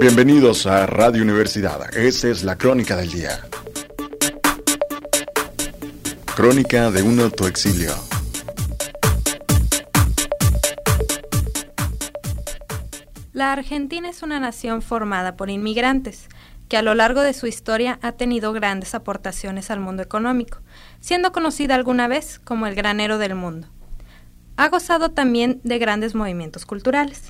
Bienvenidos a Radio Universidad. Esta es la crónica del día. Crónica de un autoexilio. La Argentina es una nación formada por inmigrantes, que a lo largo de su historia ha tenido grandes aportaciones al mundo económico, siendo conocida alguna vez como el granero del mundo. Ha gozado también de grandes movimientos culturales.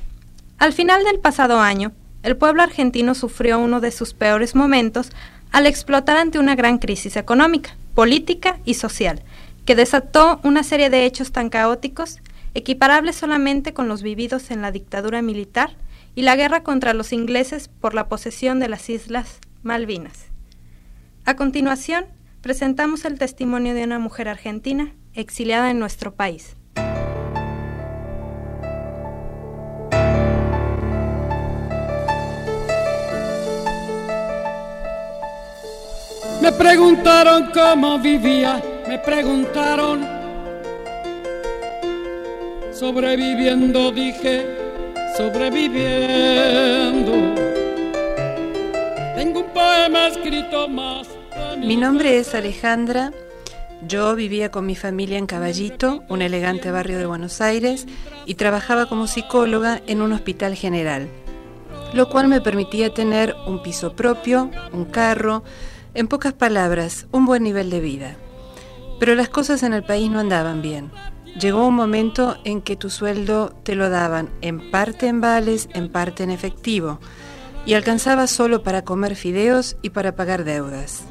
Al final del pasado año, el pueblo argentino sufrió uno de sus peores momentos al explotar ante una gran crisis económica, política y social, que desató una serie de hechos tan caóticos, equiparables solamente con los vividos en la dictadura militar y la guerra contra los ingleses por la posesión de las Islas Malvinas. A continuación, presentamos el testimonio de una mujer argentina exiliada en nuestro país. Me preguntaron cómo vivía, me preguntaron. Sobreviviendo, dije, sobreviviendo. Tengo un poema escrito más. Mi nombre es Alejandra. Yo vivía con mi familia en Caballito, un elegante barrio de Buenos Aires, y trabajaba como psicóloga en un hospital general, lo cual me permitía tener un piso propio, un carro, en pocas palabras, un buen nivel de vida. Pero las cosas en el país no andaban bien. Llegó un momento en que tu sueldo te lo daban en parte en vales, en parte en efectivo, y alcanzaba solo para comer fideos y para pagar deudas.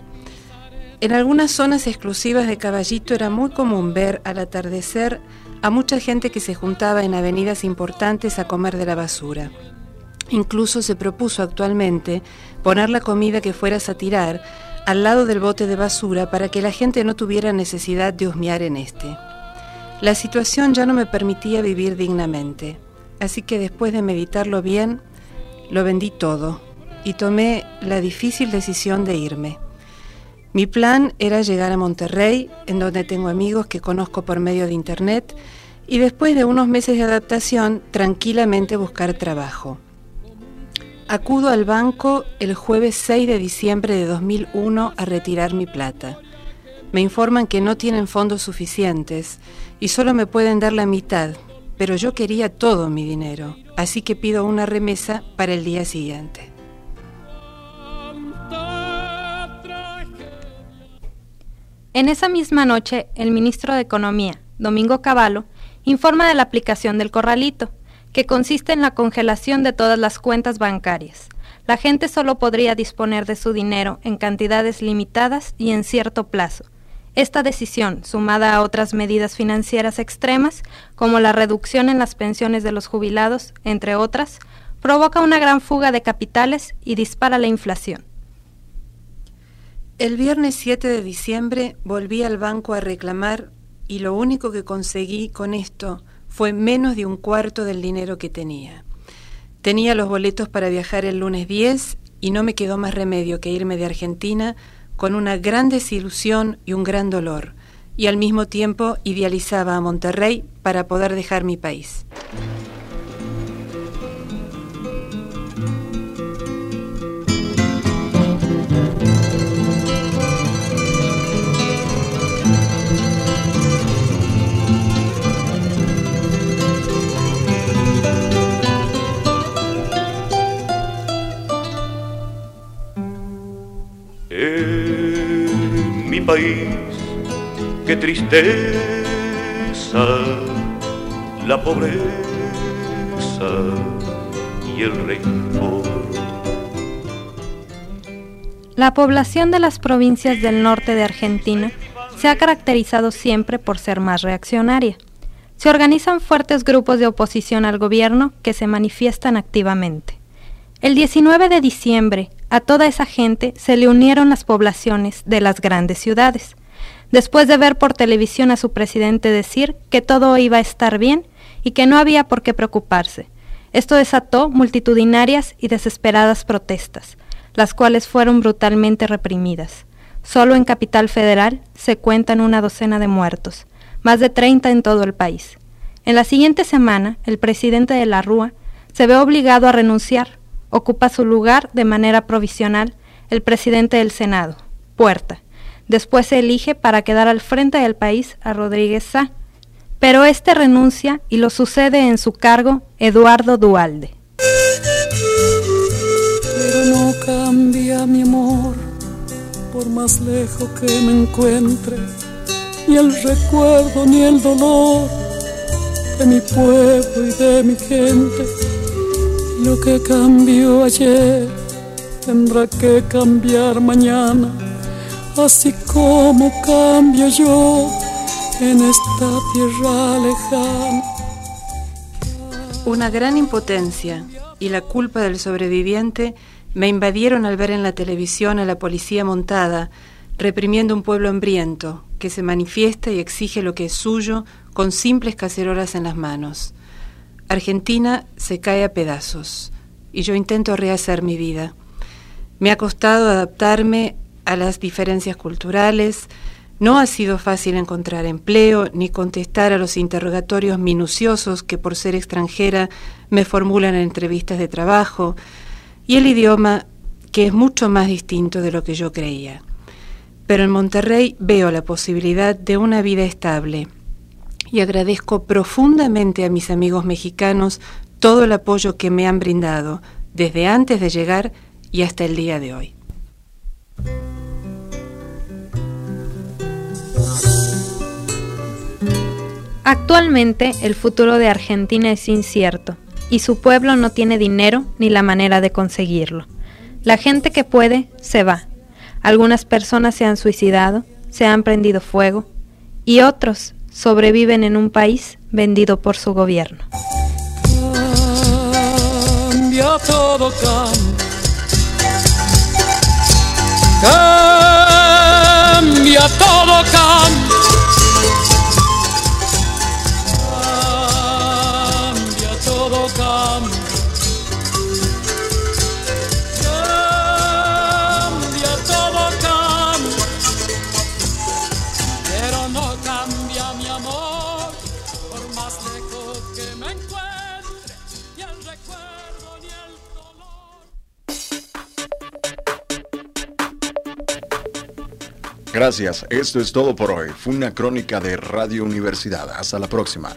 En algunas zonas exclusivas de Caballito era muy común ver al atardecer a mucha gente que se juntaba en avenidas importantes a comer de la basura. Incluso se propuso actualmente poner la comida que fueras a tirar al lado del bote de basura para que la gente no tuviera necesidad de husmear en este. La situación ya no me permitía vivir dignamente, así que después de meditarlo bien, lo vendí todo y tomé la difícil decisión de irme. Mi plan era llegar a Monterrey, en donde tengo amigos que conozco por medio de Internet, y después de unos meses de adaptación, tranquilamente buscar trabajo. Acudo al banco el jueves 6 de diciembre de 2001 a retirar mi plata. Me informan que no tienen fondos suficientes y solo me pueden dar la mitad, pero yo quería todo mi dinero, así que pido una remesa para el día siguiente. En esa misma noche, el ministro de Economía, Domingo Cavallo, informa de la aplicación del corralito, que consiste en la congelación de todas las cuentas bancarias. La gente solo podría disponer de su dinero en cantidades limitadas y en cierto plazo. Esta decisión, sumada a otras medidas financieras extremas, como la reducción en las pensiones de los jubilados, entre otras, provoca una gran fuga de capitales y dispara la inflación. El viernes 7 de diciembre volví al banco a reclamar y lo único que conseguí con esto fue menos de un cuarto del dinero que tenía. Tenía los boletos para viajar el lunes 10 y no me quedó más remedio que irme de Argentina con una gran desilusión y un gran dolor, y al mismo tiempo idealizaba a Monterrey para poder dejar mi país. País, qué tristeza, la pobreza y el rencor. La población de las provincias del norte de Argentina se ha caracterizado siempre por ser más reaccionaria. Se organizan fuertes grupos de oposición al gobierno que se manifiestan activamente. El 19 de diciembre, a toda esa gente se le unieron las poblaciones de las grandes ciudades. Después de ver por televisión a su presidente decir que todo iba a estar bien y que no había por qué preocuparse, esto desató multitudinarias y desesperadas protestas, las cuales fueron brutalmente reprimidas. Solo en Capital Federal se cuentan una docena de muertos, más de 30 en todo el país. En la siguiente semana, el presidente de la Rúa se ve obligado a renunciar Ocupa su lugar de manera provisional el presidente del Senado, Puerta. Después se elige para quedar al frente del país a Rodríguez Sá, pero este renuncia y lo sucede en su cargo Eduardo Dualde. Pero no cambia mi amor, por más lejos que me encuentre, ni el recuerdo ni el dolor de mi pueblo y de mi gente. Lo que cambió ayer tendrá que cambiar mañana, así como cambio yo en esta tierra lejana. Una gran impotencia y la culpa del sobreviviente me invadieron al ver en la televisión a la policía montada reprimiendo un pueblo hambriento que se manifiesta y exige lo que es suyo con simples cacerolas en las manos. Argentina se cae a pedazos y yo intento rehacer mi vida. Me ha costado adaptarme a las diferencias culturales, no ha sido fácil encontrar empleo ni contestar a los interrogatorios minuciosos que por ser extranjera me formulan en entrevistas de trabajo, y el idioma que es mucho más distinto de lo que yo creía. Pero en Monterrey veo la posibilidad de una vida estable y agradezco profundamente a mis amigos mexicanos todo el apoyo que me han brindado desde antes de llegar y hasta el día de hoy. Actualmente el futuro de Argentina es incierto y su pueblo no tiene dinero ni la manera de conseguirlo. La gente que puede se va. Algunas personas se han suicidado, se han prendido fuego y otros sobreviven en un país vendido por su gobierno. Cambia todo, cambia todo, cambia. Cambia Gracias, esto es todo por hoy. Fue una crónica de Radio Universidad. Hasta la próxima.